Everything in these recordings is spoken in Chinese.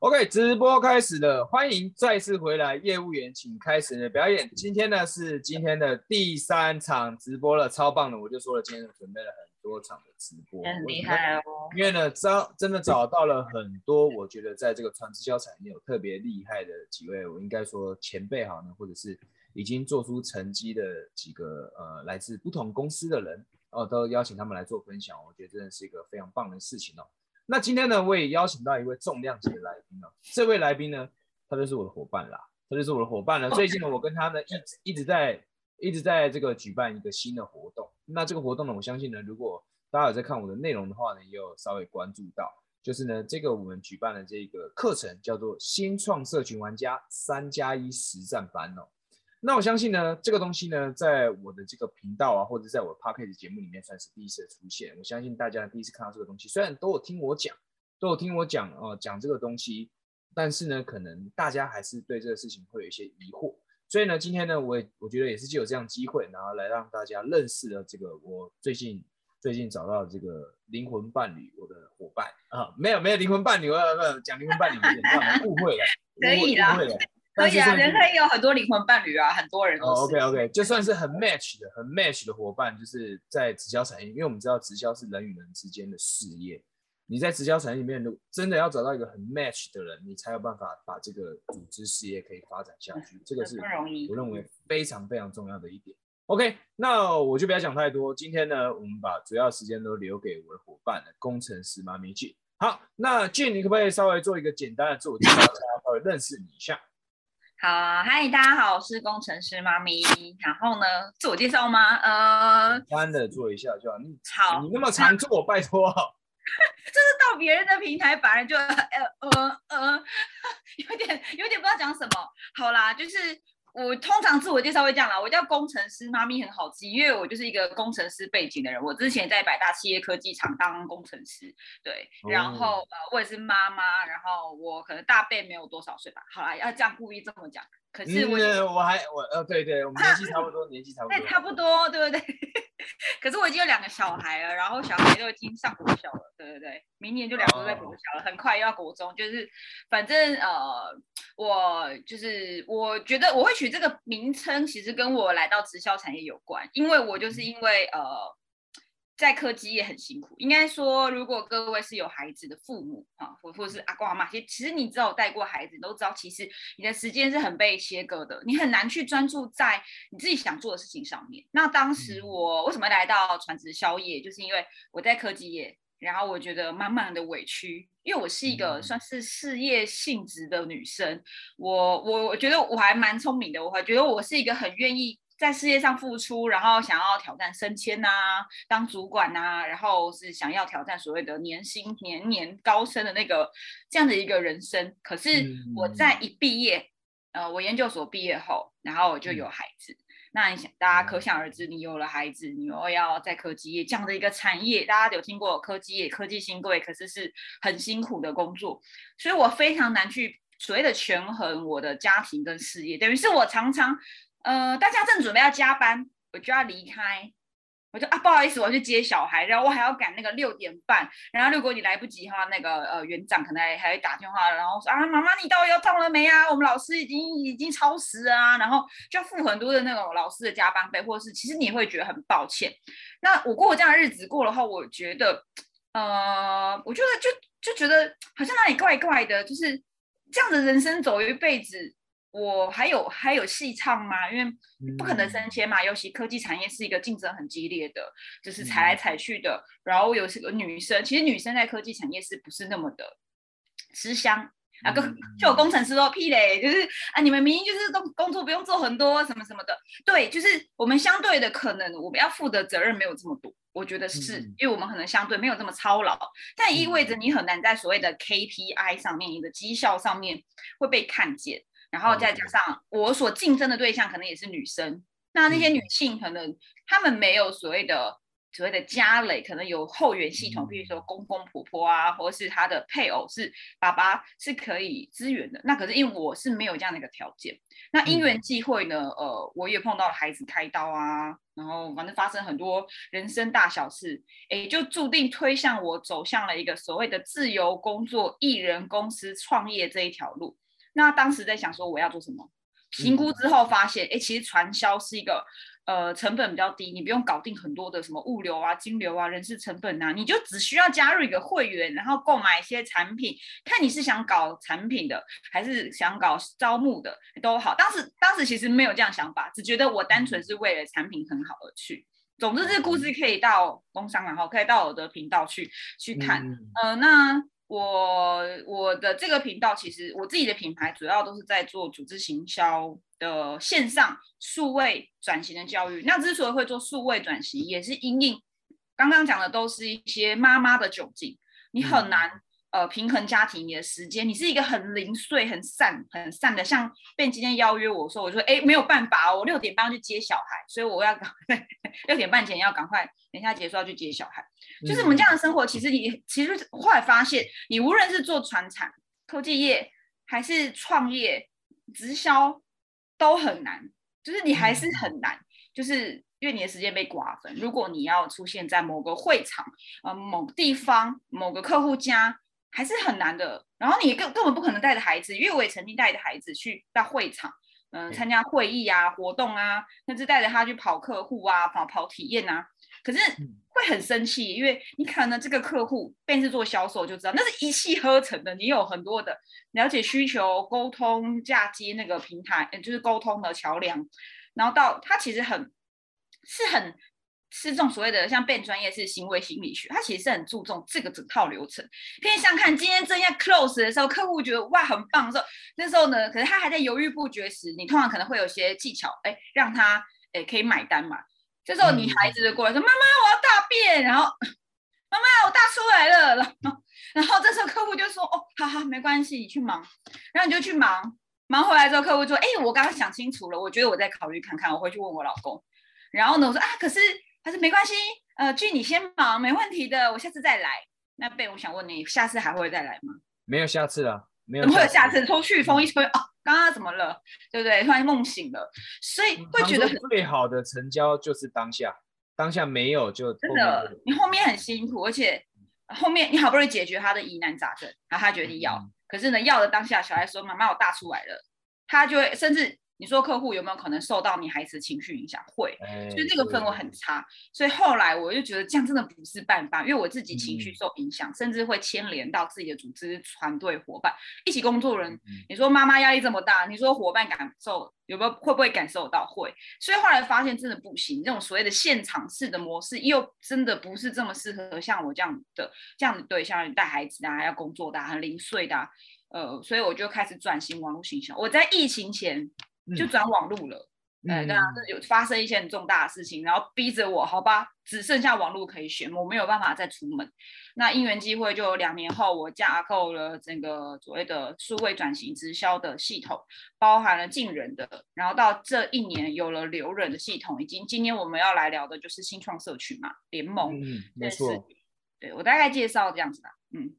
OK，直播开始了，欢迎再次回来，业务员，请开始你的表演。今天呢是今天的第三场直播了，超棒的！我就说了，今天准备了很多场的直播，很厉害哦。因为呢，找真的找到了很多，我觉得在这个传直销产业有特别厉害的几位，我应该说前辈好呢，或者是已经做出成绩的几个呃来自不同公司的人哦，都邀请他们来做分享，我觉得真的是一个非常棒的事情哦。那今天呢，我也邀请到一位重量级的来宾哦。这位来宾呢，他就是我的伙伴啦，他就是我的伙伴了。最近呢，我跟他呢一直一直在一直在这个举办一个新的活动。那这个活动呢，我相信呢，如果大家有在看我的内容的话呢，也有稍微关注到，就是呢，这个我们举办的这个课程叫做新创社群玩家三加一实战班哦。那我相信呢，这个东西呢，在我的这个频道啊，或者在我的 podcast 节目里面，算是第一次出现。我相信大家第一次看到这个东西，虽然都有听我讲，都有听我讲哦，讲这个东西，但是呢，可能大家还是对这个事情会有一些疑惑。所以呢，今天呢，我也我觉得也是借有这样机会，然后来让大家认识了这个我最近最近找到这个灵魂伴侣，我的伙伴啊，没有没有灵魂伴侣，呃不讲灵魂伴侣有点让误会了，可以啦。可以啊，人可以有很多灵魂伴侣啊，很多人都是。OK OK，就算是很 match 的、很 match 的伙伴，就是在直销产业，因为我们知道直销是人与人之间的事业。你在直销产业里面，如真的要找到一个很 match 的人，你才有办法把这个组织事业可以发展下去。这个是我认为非常非常重要的一点。OK，那我就不要讲太多。今天呢，我们把主要时间都留给我的伙伴了，工程师妈咪 Jane。好，那 Jane，你可不可以稍微做一个简单的自我介绍，大家稍微认识你一下？好，嗨，大家好，我是工程师妈咪。然后呢，自我介绍吗？呃，简单的做一下就好。你好，你那么常做，拜托。这是到别人的平台，反而就呃呃呃，有点有点不知道讲什么。好啦，就是。我通常自我介绍会这样啦，我叫工程师妈咪很好记，因为我就是一个工程师背景的人。我之前在百大企业科技厂当工程师，对，然后呃我也是妈妈，然后我可能大辈没有多少岁吧。好啦，要这样故意这么讲。可是我我还我呃对对，我们年纪差不多，年纪差不多，对差不多，对不对？可是我已经有两个小孩了，然后小孩都已经上国小了，对对对，明年就两个都在国小了，很快又要国中，就是反正呃，我就是我觉得我会取这个名称，其实跟我来到直销产业有关，因为我就是因为呃。在科技业很辛苦，应该说，如果各位是有孩子的父母啊，或或者是阿公阿妈，其实其实你知道带过孩子，你都知道，其实你的时间是很被切割的，你很难去专注在你自己想做的事情上面。那当时我为什么来到传直销业，就是因为我在科技业，然后我觉得满满的委屈，因为我是一个算是事业性质的女生，我我我觉得我还蛮聪明的，我还觉得我是一个很愿意。在事业上付出，然后想要挑战升迁呐，当主管呐，然后是想要挑战所谓的年薪年年高升的那个这样的一个人生。可是我在一毕业，呃，我研究所毕业后，然后我就有孩子。那你想，大家可想而知，你有了孩子，你又要在科技业这样的一个产业，大家有听过科技业、科技新贵，可是是很辛苦的工作，所以我非常难去所谓的权衡我的家庭跟事业，等于是我常常。呃，大家正准备要加班，我就要离开，我就啊不好意思，我要去接小孩，然后我还要赶那个六点半，然后如果你来不及的话，那个呃园长可能还还会打电话，然后说啊妈妈你到底要到了没啊？我们老师已经已经超时啊，然后就要付很多的那种老师的加班费，或者是其实你会觉得很抱歉。那我过这样的日子过了后，我觉得呃，我觉得就就觉得好像哪里怪怪的，就是这样的人生走一辈子。我还有还有戏唱吗？因为不可能升迁嘛，尤其科技产业是一个竞争很激烈的，就是踩来踩去的。然后有是个女生，其实女生在科技产业是不是那么的吃香啊？工 就有工程师说屁嘞，就是啊，你们明明就是工工作不用做很多什么什么的。对，就是我们相对的可能我们要负的责任没有这么多，我觉得是因为我们可能相对没有这么操劳，但意味着你很难在所谓的 KPI 上面，你的绩效上面会被看见。然后再加上我所竞争的对象可能也是女生，那那些女性可能她们没有所谓的所谓的家累，可能有后援系统，比如说公公婆婆啊，或是她的配偶是爸爸，是可以支援的。那可是因为我是没有这样的一个条件，那因缘际会呢，呃，我也碰到了孩子开刀啊，然后反正发生很多人生大小事，哎，就注定推向我走向了一个所谓的自由工作、艺人公司创业这一条路。那当时在想说我要做什么，评估之后发现，哎，其实传销是一个。呃，成本比较低，你不用搞定很多的什么物流啊、金流啊、人事成本啊，你就只需要加入一个会员，然后购买一些产品，看你是想搞产品的，还是想搞招募的都好。当时当时其实没有这样想法，只觉得我单纯是为了产品很好而去。总之，这个故事可以到工商，然后可以到我的频道去去看。呃，那。我我的这个频道其实我自己的品牌主要都是在做组织行销的线上数位转型的教育。那之所以会做数位转型，也是因应刚刚讲的都是一些妈妈的窘境，你很难。呃，平衡家庭你的时间，你是一个很零碎、很散、很散的。像被今天邀约我说，我说哎，没有办法，我六点半要去接小孩，所以我要赶快 六点半前要赶快，等一下结束要去接小孩。就是我们这样的生活，其实你其实后来发现，你无论是做传产、科技业，还是创业、直销，都很难。就是你还是很难，就是因为你的时间被瓜分。如果你要出现在某个会场、呃某地方、某个客户家。还是很难的，然后你根根本不可能带着孩子，因为我也曾经带着孩子去到会场，嗯，参加会议啊、活动啊，甚至带着他去跑客户啊、跑跑体验啊，可是会很生气，因为你可能这个客户便是做销售就知道，那是一气呵成的，你有很多的了解需求、沟通、嫁接那个平台，就是沟通的桥梁，然后到他其实很是很。是这种所谓的像变专业是行为心理学，它其实是很注重这个整套流程。偏向看今天正要 close 的时候，客户觉得哇很棒的时候，那时候呢，可是他还在犹豫不决时，你通常可能会有些技巧，哎，让他哎可以买单嘛。这时候你孩子就过来说：“妈妈，我要大便。”然后妈妈，我大出来了。然后然后这时候客户就说：“哦，好好，没关系，你去忙。”然后你就去忙，忙回来之后，客户说：“哎，我刚刚想清楚了，我觉得我再考虑看看，我回去问我老公。”然后呢，我说：“啊，可是。”他说没关系，呃，俊你先忙，没问题的，我下次再来。那贝，我想问你，下次还会再来吗？没有下次了，没有。怎么会有下次？抽去风一吹哦，刚刚怎么了？对不对？突然梦醒了，所以会觉得最好的成交就是当下，当下没有就真的，你后面很辛苦，而且后面你好不容易解决他的疑难杂症，然后他决定要，可是呢，要的当下，小孩说妈妈我大出来了，他就会甚至。你说客户有没有可能受到你孩子情绪影响？会，所以那个氛围很差。所以后来我就觉得这样真的不是办法，因为我自己情绪受影响，甚至会牵连到自己的组织团队伙伴一起工作人。你说妈妈压力这么大，你说伙伴感受有没有会不会感受到？会。所以后来发现真的不行，这种所谓的现场式的模式又真的不是这么适合像我这样的这样的对象带孩子啊，要工作的很零碎的，呃，所以我就开始转型网络形象。我在疫情前。就转网路了，哎，对啊，有发生一些很重大的事情，然后逼着我，好吧，只剩下网路可以选，我没有办法再出门。那因缘机会，就两年后，我架构了整个所谓的数位转型直销的系统，包含了进人的，然后到这一年有了留人的系统，已经今天我们要来聊的就是新创社群嘛，联盟，嗯，没错，对我大概介绍这样子吧，嗯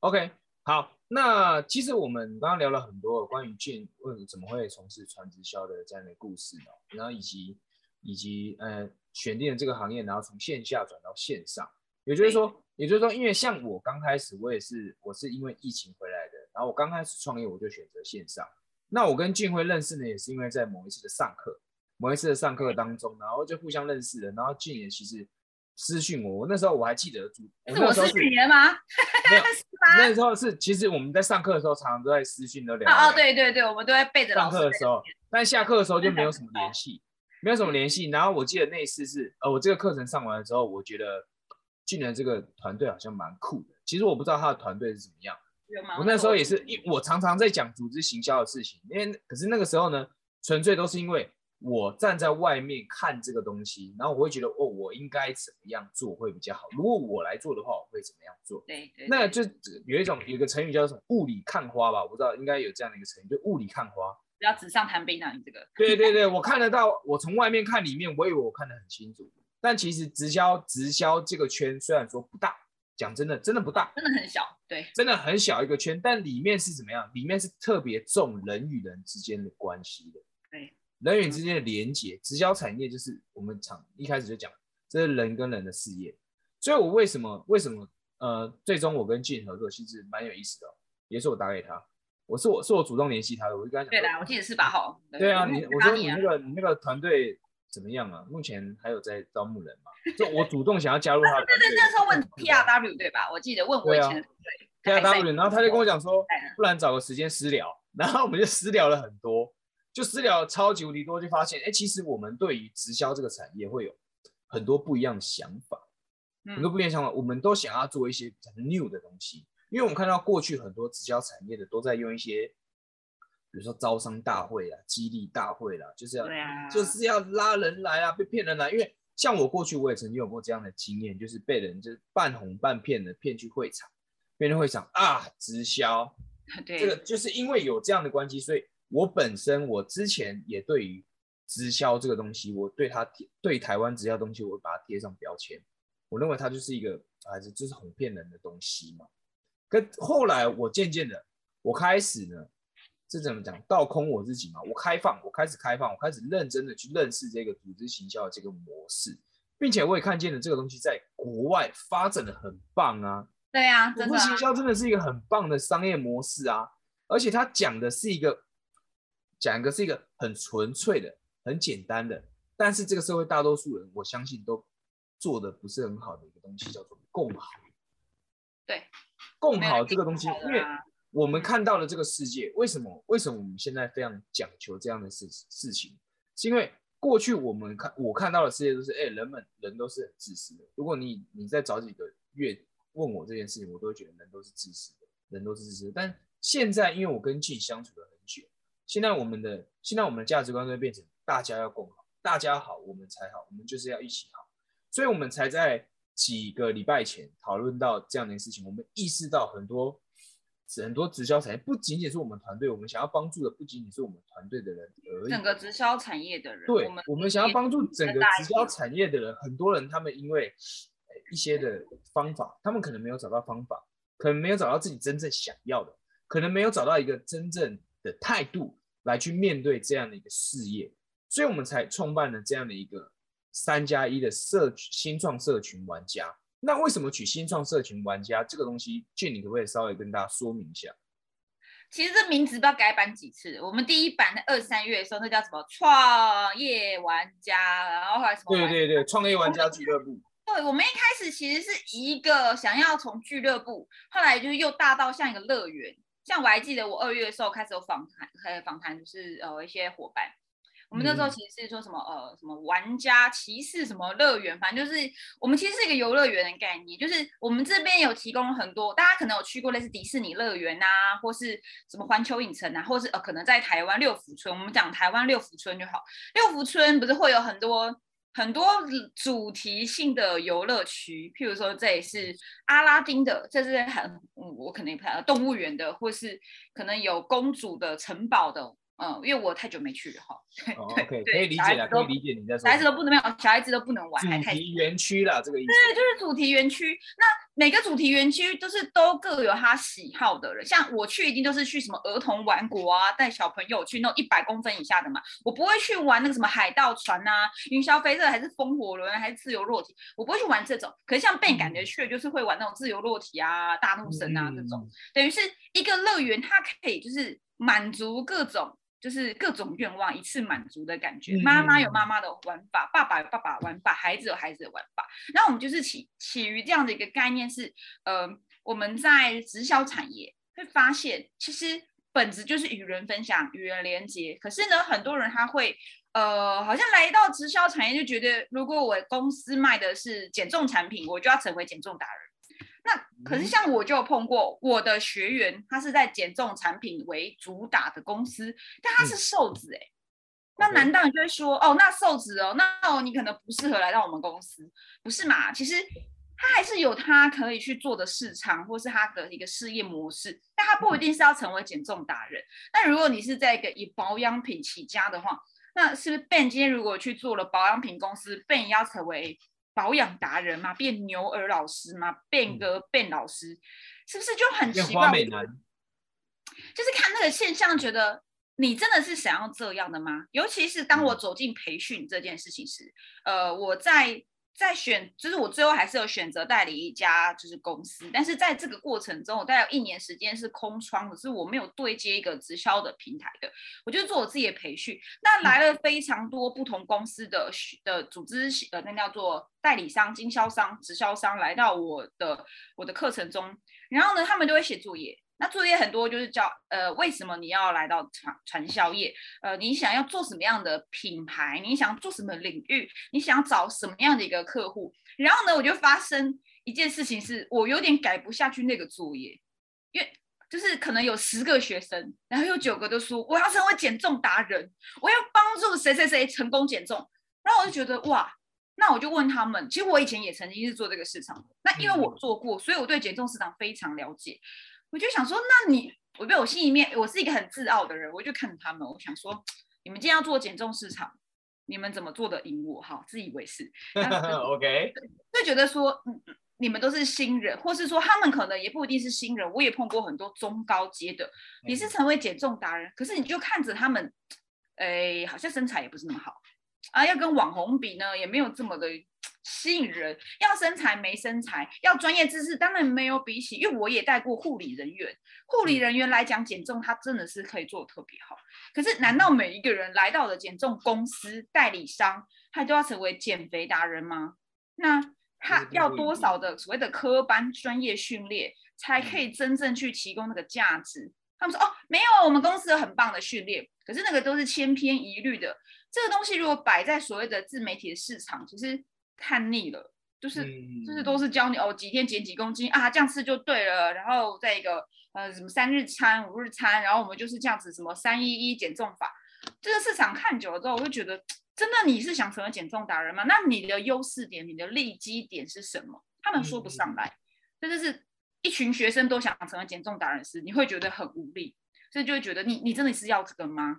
，OK，好。那其实我们刚刚聊了很多关于建问怎么会从事传直销的这样的故事哦，然后以及以及呃选定了这个行业，然后从线下转到线上，也就是说，也就是说，因为像我刚开始我也是我是因为疫情回来的，然后我刚开始创业我就选择线上。那我跟俊辉认识呢，也是因为在某一次的上课，某一次的上课当中，然后就互相认识了，然后俊也其实。私讯我，我那时候我还记得住，是我私讯你的吗？没有，那时候是其实我们在上课的时候，常常都在私讯都聊。哦，对对对，我们都在背着上课的时候，但下课的时候就没有什么联系，没有什么联系。然后我记得那一次是，呃，我这个课程上完了之后，我觉得进来这个团队好像蛮酷的。其实我不知道他的团队是怎么样。我那时候也是，因我常常在讲组织行销的事情，因为可是那个时候呢，纯粹都是因为。我站在外面看这个东西，然后我会觉得哦，我应该怎么样做会比较好？如果我来做的话，我会怎么样做？对对，那就有一种有个成语叫什么“雾里看花”吧，我不知道应该有这样的一个成语，就“雾里看花”。不要纸上谈兵啊，你这个。对对对，我看得到，我从外面看里面，我以为我看得很清楚，但其实直销直销这个圈虽然说不大，讲真的真的不大，真的很小，对，真的很小一个圈，但里面是怎么样？里面是特别重人与人之间的关系的，对，人与人之间的连接。直销产业就是我们厂一开始就讲，这是人跟人的事业。所以我为什么为什么呃，最终我跟俊合作，其实蛮有意思的，也是我打给他。我是我是我主动联系他的，我就跟他讲。对的，我记得是八号。对啊，你我说你那个你那个团队怎么样啊？目前还有在招募人吗？就我主动想要加入他。对对，那时候问 P R W 对吧？我记得问我以前的对 P R W，然后他就跟我讲说，不然找个时间私聊，然后我们就私聊了很多，就私聊超级无敌多，就发现哎，其实我们对于直销这个产业会有很多不一样的想法，很多不一样想法，我们都想要做一些比较 new 的东西。因为我们看到过去很多直销产业的都在用一些，比如说招商大会啊、激励大会啦，就是要就是要拉人来啊，被骗人来。因为像我过去我也曾经有过这样的经验，就是被人就是半哄半骗的骗去会场，骗去会场啊，直销。对，这个就是因为有这样的关系，所以我本身我之前也对于直销这个东西，我对它贴对台湾直销东西，我把它贴上标签，我认为它就是一个还是就是哄骗人的东西嘛。可后来我渐渐的，我开始呢，这怎么讲？倒空我自己嘛。我开放，我开始开放，我开始认真的去认识这个组织行销的这个模式，并且我也看见了这个东西在国外发展的很棒啊。对啊，组织行销真的是一个很棒的商业模式啊。而且它讲的是一个，讲一个是一个很纯粹的、很简单的，但是这个社会大多数人，我相信都做的不是很好的一个东西，叫做共好。对。共好这个东西，因为我们看到了这个世界，为什么？为什么我们现在非常讲求这样的事事情？是因为过去我们看我看到的世界都是，哎，人们人都是很自私的。如果你你再早几个月问我这件事情，我都会觉得人都是自私的，人都是自私的。但现在，因为我跟静相处的很久，现在我们的现在我们的价值观会变成大家要共好，大家好我们才好，我们就是要一起好，所以我们才在。几个礼拜前讨论到这样的事情，我们意识到很多很多直销产业不仅仅是我们团队，我们想要帮助的不仅仅是我们团队的人而已，整个直销产业的人。对，我们想要帮助整个直销产业的人，很多人他们因为一些的方法，他们可能没有找到方法，可能没有找到自己真正想要的，可能没有找到一个真正的态度来去面对这样的一个事业，所以我们才创办了这样的一个。三加一的社新创社群玩家，那为什么取新创社群玩家这个东西？俊，你可不可以稍微跟大家说明一下？其实这名字不知道改版几次。我们第一版的二三月的时候，那叫什么创业玩家，然后后来什么？对对对，创业玩家俱乐部。对，我们一开始其实是一个想要从俱乐部，后来就是又大到像一个乐园。像我还记得，我二月的时候开始有访谈，开始访谈就是呃一些伙伴。我们那时候其实是说什么呃什么玩家骑士什么乐园，反正就是我们其实是一个游乐园的概念，就是我们这边有提供很多，大家可能有去过类似迪士尼乐园啊，或是什么环球影城啊，或是呃可能在台湾六福村，我们讲台湾六福村就好，六福村不是会有很多很多主题性的游乐区，譬如说这里是阿拉丁的，这是很我肯定不太动物园的，或是可能有公主的城堡的。嗯，因为我太久没去哈，对对对，可以理解了，可以理解你在说。小孩子都不能没有，小孩子都不能玩，主题园区了这个意思。对，就是主题园区。那每个主题园区都是都各有他喜好的人，像我去一定都是去什么儿童玩国啊，带小朋友去那种一百公分以下的嘛，我不会去玩那个什么海盗船啊、云霄飞车还是风火轮还是自由落体，我不会去玩这种。可是像被感觉去就是会玩那种自由落体啊、大怒神啊这种，等于是一个乐园，它可以就是满足各种。就是各种愿望一次满足的感觉，妈妈有妈妈的玩法，爸爸有爸爸玩法，孩子有孩子的玩法。那我们就是起起于这样的一个概念是，呃，我们在直销产业会发现，其实本质就是与人分享、与人连接。可是呢，很多人他会，呃，好像来到直销产业就觉得，如果我公司卖的是减重产品，我就要成为减重达人。那可是像我就碰过我的学员，他是在减重产品为主打的公司，但他是瘦子哎，那难道你就会说哦，那瘦子哦，那哦你可能不适合来到我们公司，不是嘛？其实他还是有他可以去做的市场，或是他的一个事业模式，但他不一定是要成为减重达人。那如果你是在一个以保养品起家的话，那是不是 Ben 今天如果去做了保养品公司，Ben 要成为保养达人嘛，变牛儿老师嘛，变个变老师，是不是就很奇怪？就是看那个现象，觉得你真的是想要这样的吗？尤其是当我走进培训这件事情时，呃，我在。在选，就是我最后还是有选择代理一家就是公司，但是在这个过程中，我大概有一年时间是空窗的，是我没有对接一个直销的平台的，我就做我自己的培训。那来了非常多不同公司的的组织，呃，那叫做代理商、经销商、直销商来到我的我的课程中，然后呢，他们就会写作业。那作业很多，就是叫呃，为什么你要来到传传销业？呃，你想要做什么样的品牌？你想做什么领域？你想找什么样的一个客户？然后呢，我就发生一件事情，是我有点改不下去那个作业，因为就是可能有十个学生，然后有九个都说我要成为减重达人，我要帮助谁谁谁成功减重。然后我就觉得哇，那我就问他们，其实我以前也曾经是做这个市场的，那因为我做过，所以我对减重市场非常了解。我就想说，那你，我在我心里面，我是一个很自傲的人，我就看着他们，我想说，你们今天要做减重市场，你们怎么做的赢我？哈，自以为是。OK，就觉得说，嗯，你们都是新人，或是说他们可能也不一定是新人，我也碰过很多中高阶的，也是成为减重达人，可是你就看着他们，哎，好像身材也不是那么好啊，要跟网红比呢，也没有这么的。吸引人要身材没身材，要专业知识当然没有比起，因为我也带过护理人员，护理人员来讲减重，他真的是可以做的特别好。可是难道每一个人来到了减重公司代理商，他都要成为减肥达人吗？那他要多少的所谓的科班专业训练，才可以真正去提供那个价值？他们说哦，没有，我们公司有很棒的训练，可是那个都是千篇一律的。这个东西如果摆在所谓的自媒体的市场，其实。看腻了，就是就是都是教你哦，几天减几公斤啊，这样吃就对了。然后再一个呃，什么三日餐、五日餐，然后我们就是这样子，什么三一一减重法。这个市场看久了之后，我就觉得，真的你是想成为减重达人吗？那你的优势点、你的利基点是什么？他们说不上来。这就是一群学生都想成为减重达人时，你会觉得很无力，所以就会觉得你你真的是要这个吗？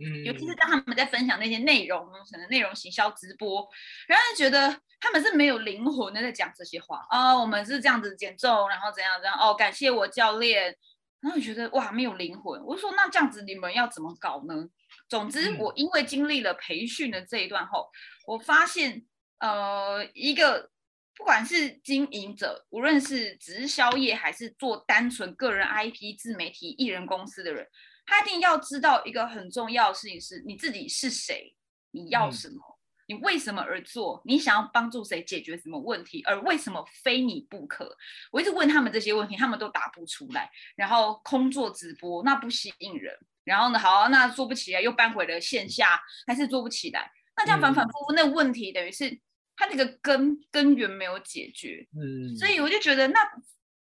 嗯，尤其是当他们在分享那些内容，可能内容行销直播，然后觉得他们是没有灵魂的在讲这些话啊，我们是这样子减重，然后怎样怎样哦，感谢我教练，然后觉得哇没有灵魂，我说那这样子你们要怎么搞呢？总之我因为经历了培训的这一段后，我发现呃一个不管是经营者，无论是直销业还是做单纯个人 IP 自媒体艺人公司的人。他一定要知道一个很重要的事情是，你自己是谁，你要什么，你为什么而做，你想要帮助谁解决什么问题，而为什么非你不可？我一直问他们这些问题，他们都答不出来。然后空做直播那不吸引人，然后呢，好，那做不起来又搬回了线下，还是做不起来。那这样反反复复，那问题等于是他那个根根源没有解决。嗯，所以我就觉得，那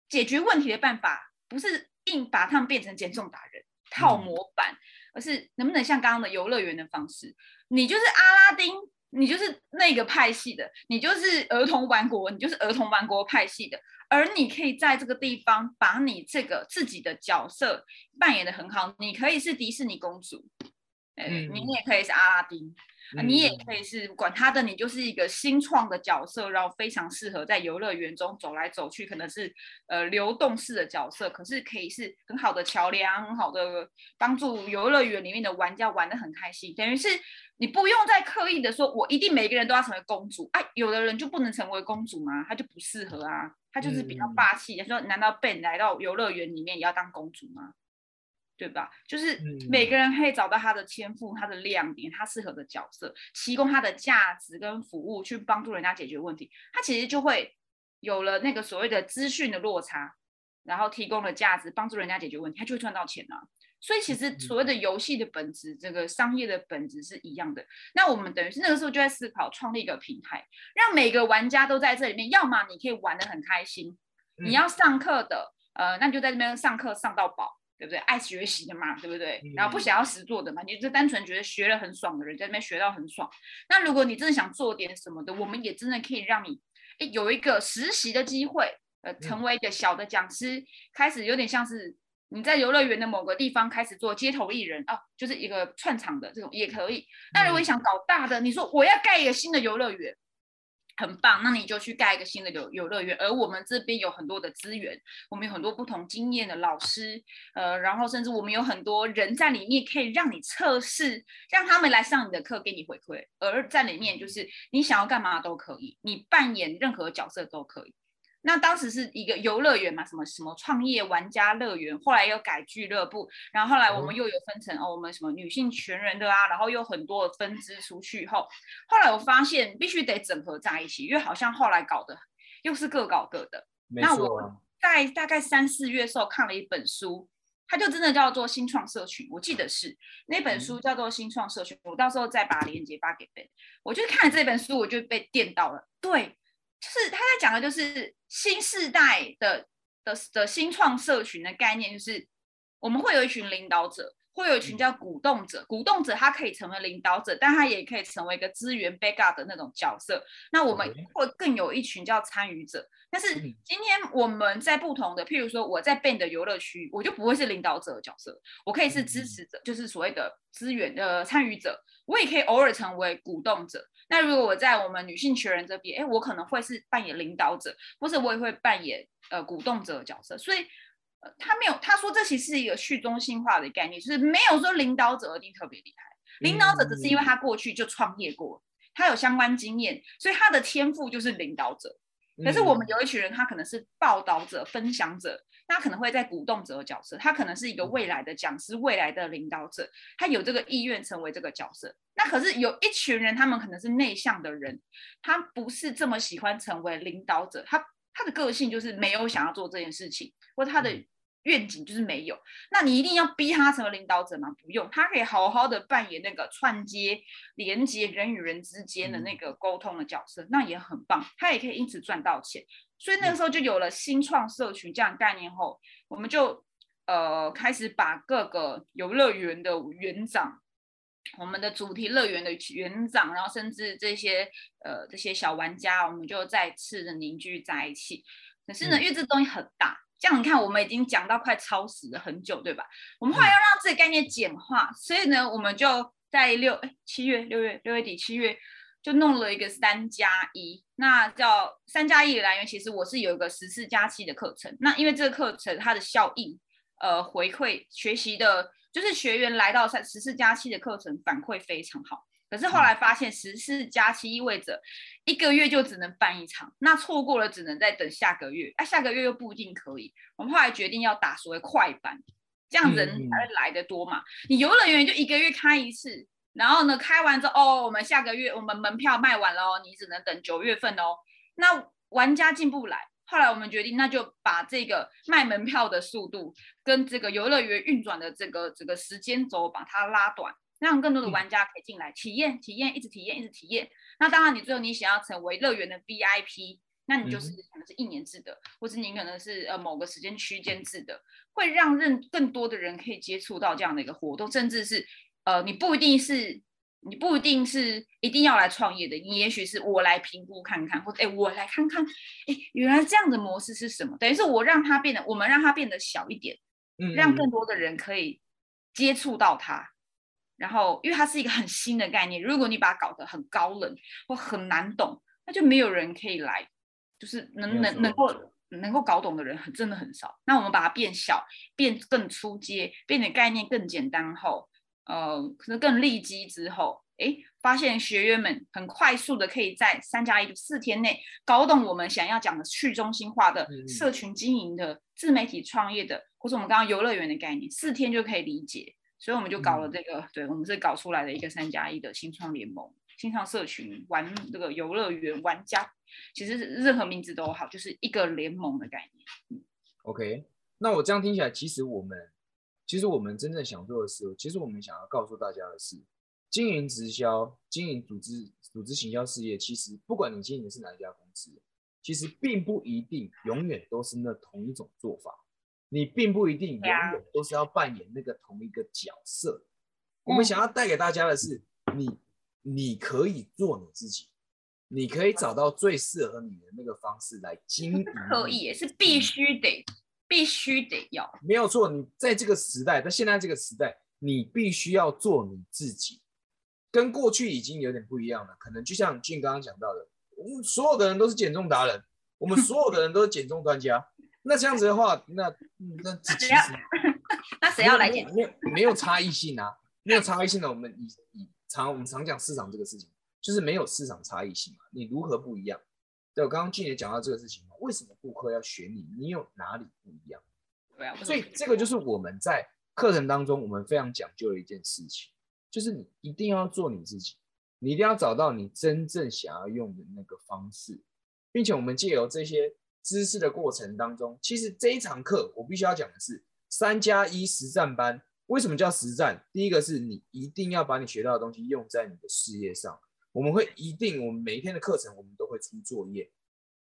解决问题的办法不是硬把他们变成减重达人。套模板，而是能不能像刚刚的游乐园的方式？你就是阿拉丁，你就是那个派系的，你就是儿童王国，你就是儿童王国派系的，而你可以在这个地方把你这个自己的角色扮演的很好，你可以是迪士尼公主，哎，你也可以是阿拉丁。你也可以是管他的，你就是一个新创的角色，然后非常适合在游乐园中走来走去，可能是呃流动式的角色，可是可以是很好的桥梁，很好的帮助游乐园里面的玩家玩的很开心。等于是你不用再刻意的说，我一定每个人都要成为公主，哎，有的人就不能成为公主吗？他就不适合啊，他就是比较霸气。说难道 Ben 来到游乐园里面也要当公主吗？对吧？就是每个人可以找到他的天赋、他的亮点、他适合的角色，提供他的价值跟服务，去帮助人家解决问题。他其实就会有了那个所谓的资讯的落差，然后提供了价值，帮助人家解决问题，他就会赚到钱啊。所以其实所谓的游戏的本质，这个商业的本质是一样的。那我们等于是那个时候就在思考创立一个平台，让每个玩家都在这里面。要么你可以玩的很开心，你要上课的，呃，那就在这边上课上到饱。对不对？爱学习的嘛，对不对？然后不想要实做的嘛，你就单纯觉得学了很爽的人，在那边学到很爽。那如果你真的想做点什么的，我们也真的可以让你诶有一个实习的机会，呃，成为一个小的讲师，开始有点像是你在游乐园的某个地方开始做街头艺人啊，就是一个串场的这种也可以。那如果你想搞大的，你说我要盖一个新的游乐园。很棒，那你就去盖一个新的游游乐园。而我们这边有很多的资源，我们有很多不同经验的老师，呃，然后甚至我们有很多人在里面，可以让你测试，让他们来上你的课，给你回馈。而在里面，就是你想要干嘛都可以，你扮演任何角色都可以。那当时是一个游乐园嘛，什么什么创业玩家乐园，后来又改俱乐部，然后后来我们又有分成哦，我们什么女性全人的啊，然后又很多分支出去后，后来我发现必须得整合在一起，因为好像后来搞的又是各搞各的。那我在大概三四月时候看了一本书，它就真的叫做新创社群，我记得是那本书叫做新创社群，我到时候再把链接发给 Ben。我就看了这本书，我就被电到了，对。就是他在讲的，就是新时代的的的新创社群的概念，就是我们会有一群领导者，会有一群叫鼓动者。鼓动者他可以成为领导者，但他也可以成为一个资源 backup 的那种角色。那我们会更有一群叫参与者。但是今天我们在不同的，譬如说我在 b a n 的游乐区，我就不会是领导者的角色，我可以是支持者，就是所谓的资源的参与者。我也可以偶尔成为鼓动者。那如果我在我们女性学人这边，哎，我可能会是扮演领导者，或者我也会扮演呃鼓动者的角色。所以，呃，他没有他说这其实是一个去中心化的概念，就是没有说领导者一定特别厉害，领导者只是因为他过去就创业过，他有相关经验，所以他的天赋就是领导者。可是我们有一群人，他可能是报道者、分享者。他可能会在鼓动者的角色，他可能是一个未来的讲师、未来的领导者，他有这个意愿成为这个角色。那可是有一群人，他们可能是内向的人，他不是这么喜欢成为领导者，他他的个性就是没有想要做这件事情，或者他的愿景就是没有。那你一定要逼他成为领导者吗？不用，他可以好好的扮演那个串接、连接人与人之间的那个沟通的角色，那也很棒，他也可以因此赚到钱。所以那个时候就有了新创社群这样概念后，我们就呃开始把各个游乐园的园长，我们的主题乐园的园长，然后甚至这些呃这些小玩家，我们就再次的凝聚在一起。可是呢，因为这东西很大，这样你看我们已经讲到快超时了很久，对吧？我们后来要让这个概念简化，所以呢，我们就在六哎七月六月六月底七月。就弄了一个三加一，那叫三加一的来源，其实我是有一个十四加七的课程。那因为这个课程它的效应，呃，回馈学习的，就是学员来到三十四加七的课程反馈非常好。可是后来发现十四加七意味着一个月就只能办一场，那错过了只能再等下个月，啊，下个月又不一定可以。我们后来决定要打所谓快班，这样人才会来的多嘛。你游乐园就一个月开一次。然后呢，开完之后，哦，我们下个月我们门票卖完了哦，你只能等九月份哦。那玩家进不来，后来我们决定，那就把这个卖门票的速度跟这个游乐园运转的这个这个时间轴把它拉短，让更多的玩家可以进来体验体验，一直体验一直体验。那当然，你最后你想要成为乐园的 VIP，那你就是可能是一年制的，或者你可能是呃某个时间区间制的，会让任更多的人可以接触到这样的一个活动，甚至是。呃，你不一定是，你不一定是一定要来创业的，你也许是我来评估看看，或者哎，我来看看，哎，原来这样的模式是什么？等于是我让它变得，我们让它变得小一点，嗯，让更多的人可以接触到它。然后，因为它是一个很新的概念，如果你把它搞得很高冷或很难懂，那就没有人可以来，就是能能能够能够搞懂的人很真的很少。那我们把它变小，变更出街，变得概念更简单后。呃，可能更利基之后，诶，发现学员们很快速的可以在三加一的四天内搞懂我们想要讲的去中心化的社群经营的自媒体创业的，或者我们刚刚游乐园的概念，四天就可以理解，所以我们就搞了这个，对我们是搞出来的一个三加一的新创联盟，新创社群玩这个游乐园玩家，其实任何名字都好，就是一个联盟的概念。OK，那我这样听起来，其实我们。其实我们真正想做的事，其实我们想要告诉大家的是，经营直销、经营组织、组织行销事业，其实不管你经营的是哪一家公司，其实并不一定永远都是那同一种做法。你并不一定永远都是要扮演那个同一个角色。我们想要带给大家的是，你你可以做你自己，你可以找到最适合你的那个方式来经营。可以，也是必须得。必须得要，没有错。你在这个时代，在现在这个时代，你必须要做你自己，跟过去已经有点不一样了。可能就像俊刚刚讲到的，我们所有的人都是减重达人，我们所有的人都是减重专家。那这样子的话，那那其实 那谁要来减？没有没有差异性啊，没有差异性的。我们以以常我们常讲市场这个事情，就是没有市场差异性嘛。你如何不一样？对我刚刚俊也讲到这个事情嘛，为什么顾客要选你？你有哪里不一样？对啊，所以这个就是我们在课程当中我们非常讲究的一件事情，就是你一定要做你自己，你一定要找到你真正想要用的那个方式，并且我们借由这些知识的过程当中，其实这一堂课我必须要讲的是三加一实战班。为什么叫实战？第一个是你一定要把你学到的东西用在你的事业上。我们会一定，我们每一天的课程我们都会出作业，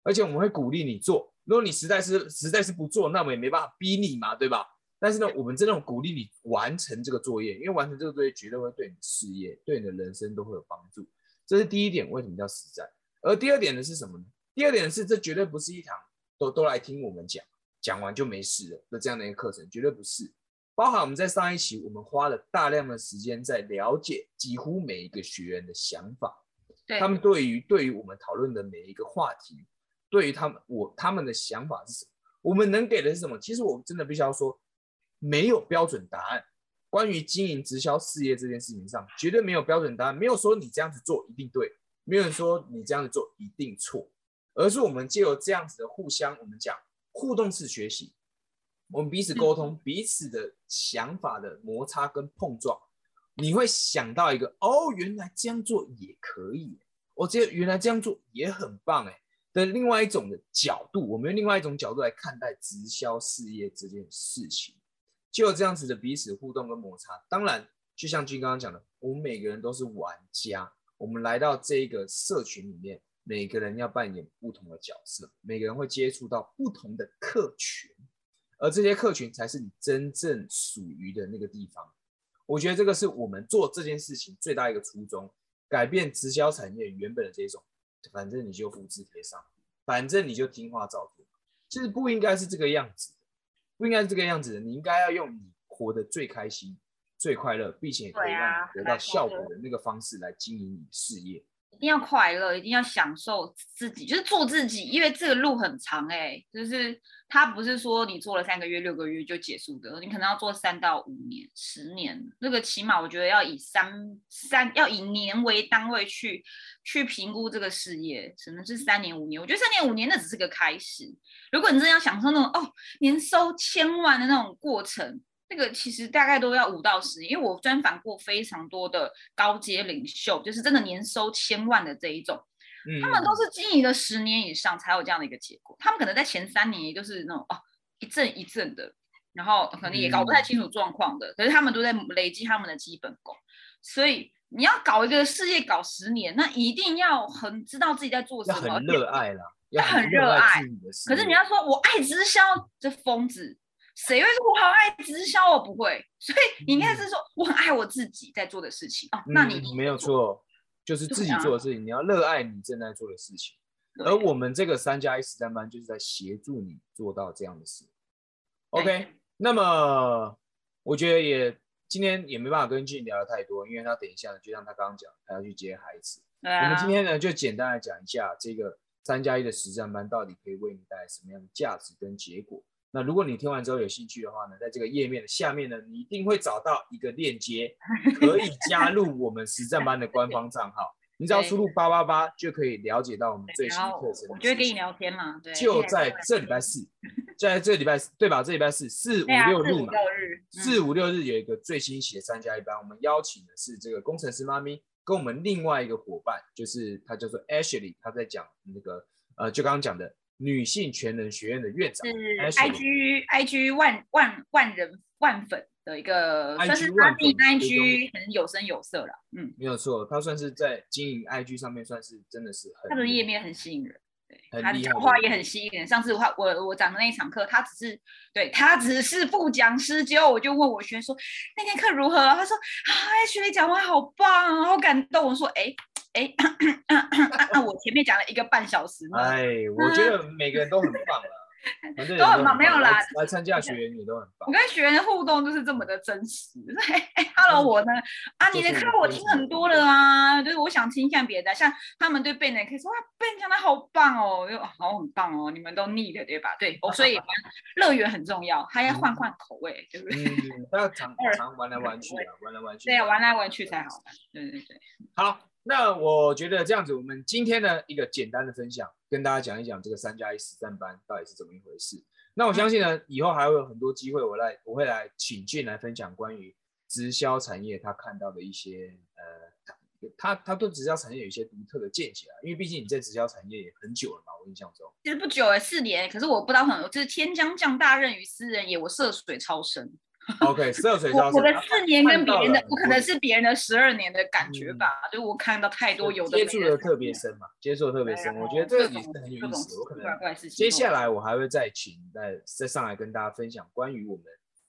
而且我们会鼓励你做。如果你实在是实在是不做，那我们也没办法逼你嘛，对吧？但是呢，我们真的鼓励你完成这个作业，因为完成这个作业绝对会对你事业、对你的人生都会有帮助。这是第一点，为什么叫实战？而第二点呢是什么呢？第二点是这绝对不是一堂都都来听我们讲，讲完就没事了的这样的一个课程，绝对不是。包含我们在上一期，我们花了大量的时间在了解几乎每一个学员的想法，他们对于对于我们讨论的每一个话题，对于他们我他们的想法是什么？我们能给的是什么？其实我真的必须要说，没有标准答案。关于经营直销事业这件事情上，绝对没有标准答案，没有说你这样子做一定对，没有人说你这样子做一定错，而是我们借由这样子的互相，我们讲互动式学习。我们彼此沟通，彼此的想法的摩擦跟碰撞，你会想到一个哦，原来这样做也可以，我觉得原来这样做也很棒哎的另外一种的角度，我们用另外一种角度来看待直销事业这件事情，就有这样子的彼此互动跟摩擦。当然，就像君刚刚讲的，我们每个人都是玩家，我们来到这个社群里面，每个人要扮演不同的角色，每个人会接触到不同的客群。而这些客群才是你真正属于的那个地方。我觉得这个是我们做这件事情最大一个初衷，改变直销产业原本的这种，反正你就复制贴上，反正你就听话照做。其实不应该是这个样子，不应该是这个样子的。你应该要用你活得最开心、最快乐，并且可以让你得到效果的那个方式来经营你事业。一定要快乐，一定要享受自己，就是做自己。因为这个路很长，哎，就是它不是说你做了三个月、六个月就结束的，你可能要做三到五年、十年。那个起码我觉得要以三三要以年为单位去去评估这个事业，可能是三年、五年。我觉得三年、五年那只是个开始。如果你真的要享受那种哦年收千万的那种过程。那个其实大概都要五到十年，因为我专访过非常多的高阶领袖，就是真的年收千万的这一种，他们都是经营了十年以上才有这样的一个结果。他们可能在前三年也就是那种哦一阵一阵的，然后可能也搞不太清楚状况的，可是他们都在累积他们的基本功。所以你要搞一个事业搞十年，那一定要很知道自己在做什么，很热爱了，要很热爱。可是你要说我爱直销，这疯子。谁会说我好爱直销？我不会，所以你应该是说我很爱我自己在做的事情哦。那你没有错，就是自己做的事情，你要热爱你正在做的事情。而我们这个三加一实战班就是在协助你做到这样的事。OK，那么我觉得也今天也没办法跟俊聊的太多，因为他等一下就像他刚刚讲，他要去接孩子。我们今天呢就简单的讲一下这个三加一的实战班到底可以为你带来什么样的价值跟结果。那如果你听完之后有兴趣的话呢，在这个页面的下面呢，你一定会找到一个链接，可以加入我们实战班的官方账号。你只要输入八八八就可以了解到我们最新课程。我觉得跟你聊天嘛，对。就在这礼拜四，在这礼拜四对吧？这礼拜四四五六日嘛，四五六日有一个最新写三加一班，我们邀请的是这个工程师妈咪，跟我们另外一个伙伴，就是他叫做 Ashley，他在讲那个呃，就刚刚讲的。女性全能学院的院长是 IG IG 万万万人万粉的一个，算是他自己 IG 很有声有色了，嗯，没有错，他算是在经营 IG 上面算是真的是很，他的页面很吸引人，对，他的讲话也很吸引人。上次我我我讲的那一场课，他只是对他只是副讲师，结果我就问我学员说那天课如何，他说啊，学姐讲话好棒，好感动。我说哎。哎，那我前面讲了一个半小时。哎，我觉得每个人都很棒了。都很人忙没有啦来参加学员也都很棒我。跟学员的互动就是这么的真实。哎哎，Hello，我呢？啊，你的课我听很多了啊，就是我想听一下别的，像他们对 Ben 的 case，哇，Ben 讲的好棒哦，又好很棒哦，你们都腻了对吧？对，哦，所以乐园很重要，还要换换口味，对不对？嗯，要常常玩来玩去啊，玩来玩去。对，玩来玩去才好玩。对对对，好，那我觉得这样子，我们今天呢一个简单的分享，跟大家讲一讲这个三加一实战班到底是怎么一回事。那我相信呢，以后还会有很多机会，我来我会来请进来分享关于直销产业他看到的一些呃，他他对直销产业有一些独特的见解啊，因为毕竟你在直销产业也很久了嘛，我印象中。其实不久哎，四年，可是我不知道很，就是天将降大任于斯人也，我涉水超深。OK，涉水超深。我我的四年跟别人的我可能是别人的十二年的感觉吧，就是我看到太多有的接触的特别深嘛，接触的特别深，我觉得这个也是很有意思的。我可能。接下来我还会再请再再上来跟大家分享关于我们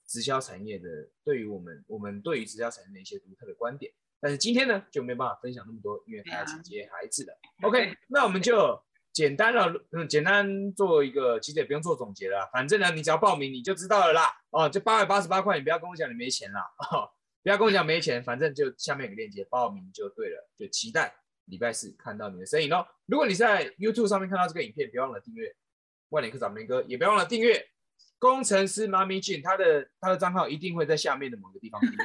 直销产业的，对于我们我们对于直销产业的一些独特的观点。但是今天呢就没办法分享那么多，因为还要去接孩子了。OK，那我们就简单了嗯简单做一个，其实也不用做总结了，反正呢你只要报名你就知道了啦。哦，就八百八十八块，你不要跟我讲你没钱啦，哦，不要跟我讲没钱，反正就下面有个链接报名就对了，就期待礼拜四看到你的身影哦。如果你在 YouTube 上面看到这个影片，别忘了订阅万年课长明哥，也别忘了订阅工程师妈咪俊，他的他的账号一定会在下面的某个地方订阅，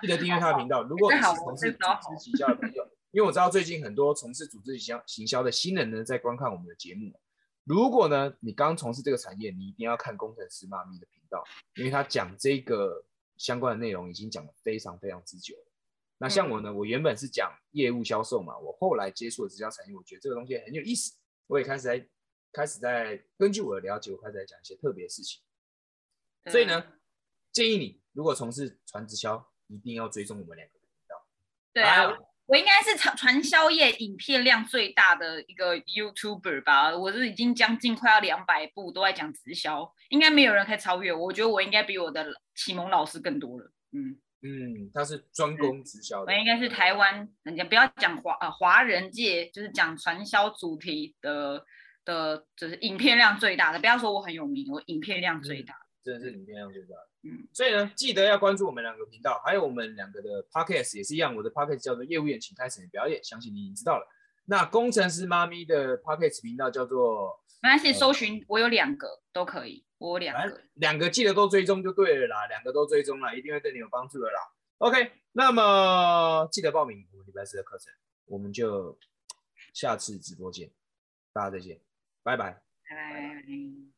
记得订阅他的频道。如果你是从事组织行销的朋友，因为我知道最近很多从事组织行销行销的新人呢在观看我们的节目。如果呢你刚从事这个产业，你一定要看工程师妈咪的频道，因为他讲这个相关的内容已经讲得非常非常之久了。那像我呢，我原本是讲业务销售嘛，我后来接触了直销产业，我觉得这个东西很有意思，我也开始在开始在根据我的了解，我开始在讲一些特别的事情。所以呢，建议你如果从事传直销，一定要追踪我们两个频道。对啊，我应该是传传销业影片量最大的一个 YouTuber 吧，我是已经将近快要两百部都在讲直销，应该没有人可以超越我。我觉得我应该比我的启蒙老师更多了。嗯嗯，他是专攻直销的，我应该是台湾人家不要讲华呃华人界，就是讲传销主题的的，就是影片量最大的。不要说我很有名，我影片量最大。真的是影片量最大的。嗯，所以呢，记得要关注我们两个频道，还有我们两个的 podcast 也是一样。我的 podcast 叫做业务员，请开始你的表演，相信你已经知道了。那工程师妈咪的 podcast 频道叫做，没关系，搜寻我有两个都可以，我有两个。两个记得都追踪就对了啦，两个都追踪了，一定会对你有帮助的啦。OK，那么记得报名我们礼拜四的课程，我们就下次直播见，大家再见，拜拜。拜拜。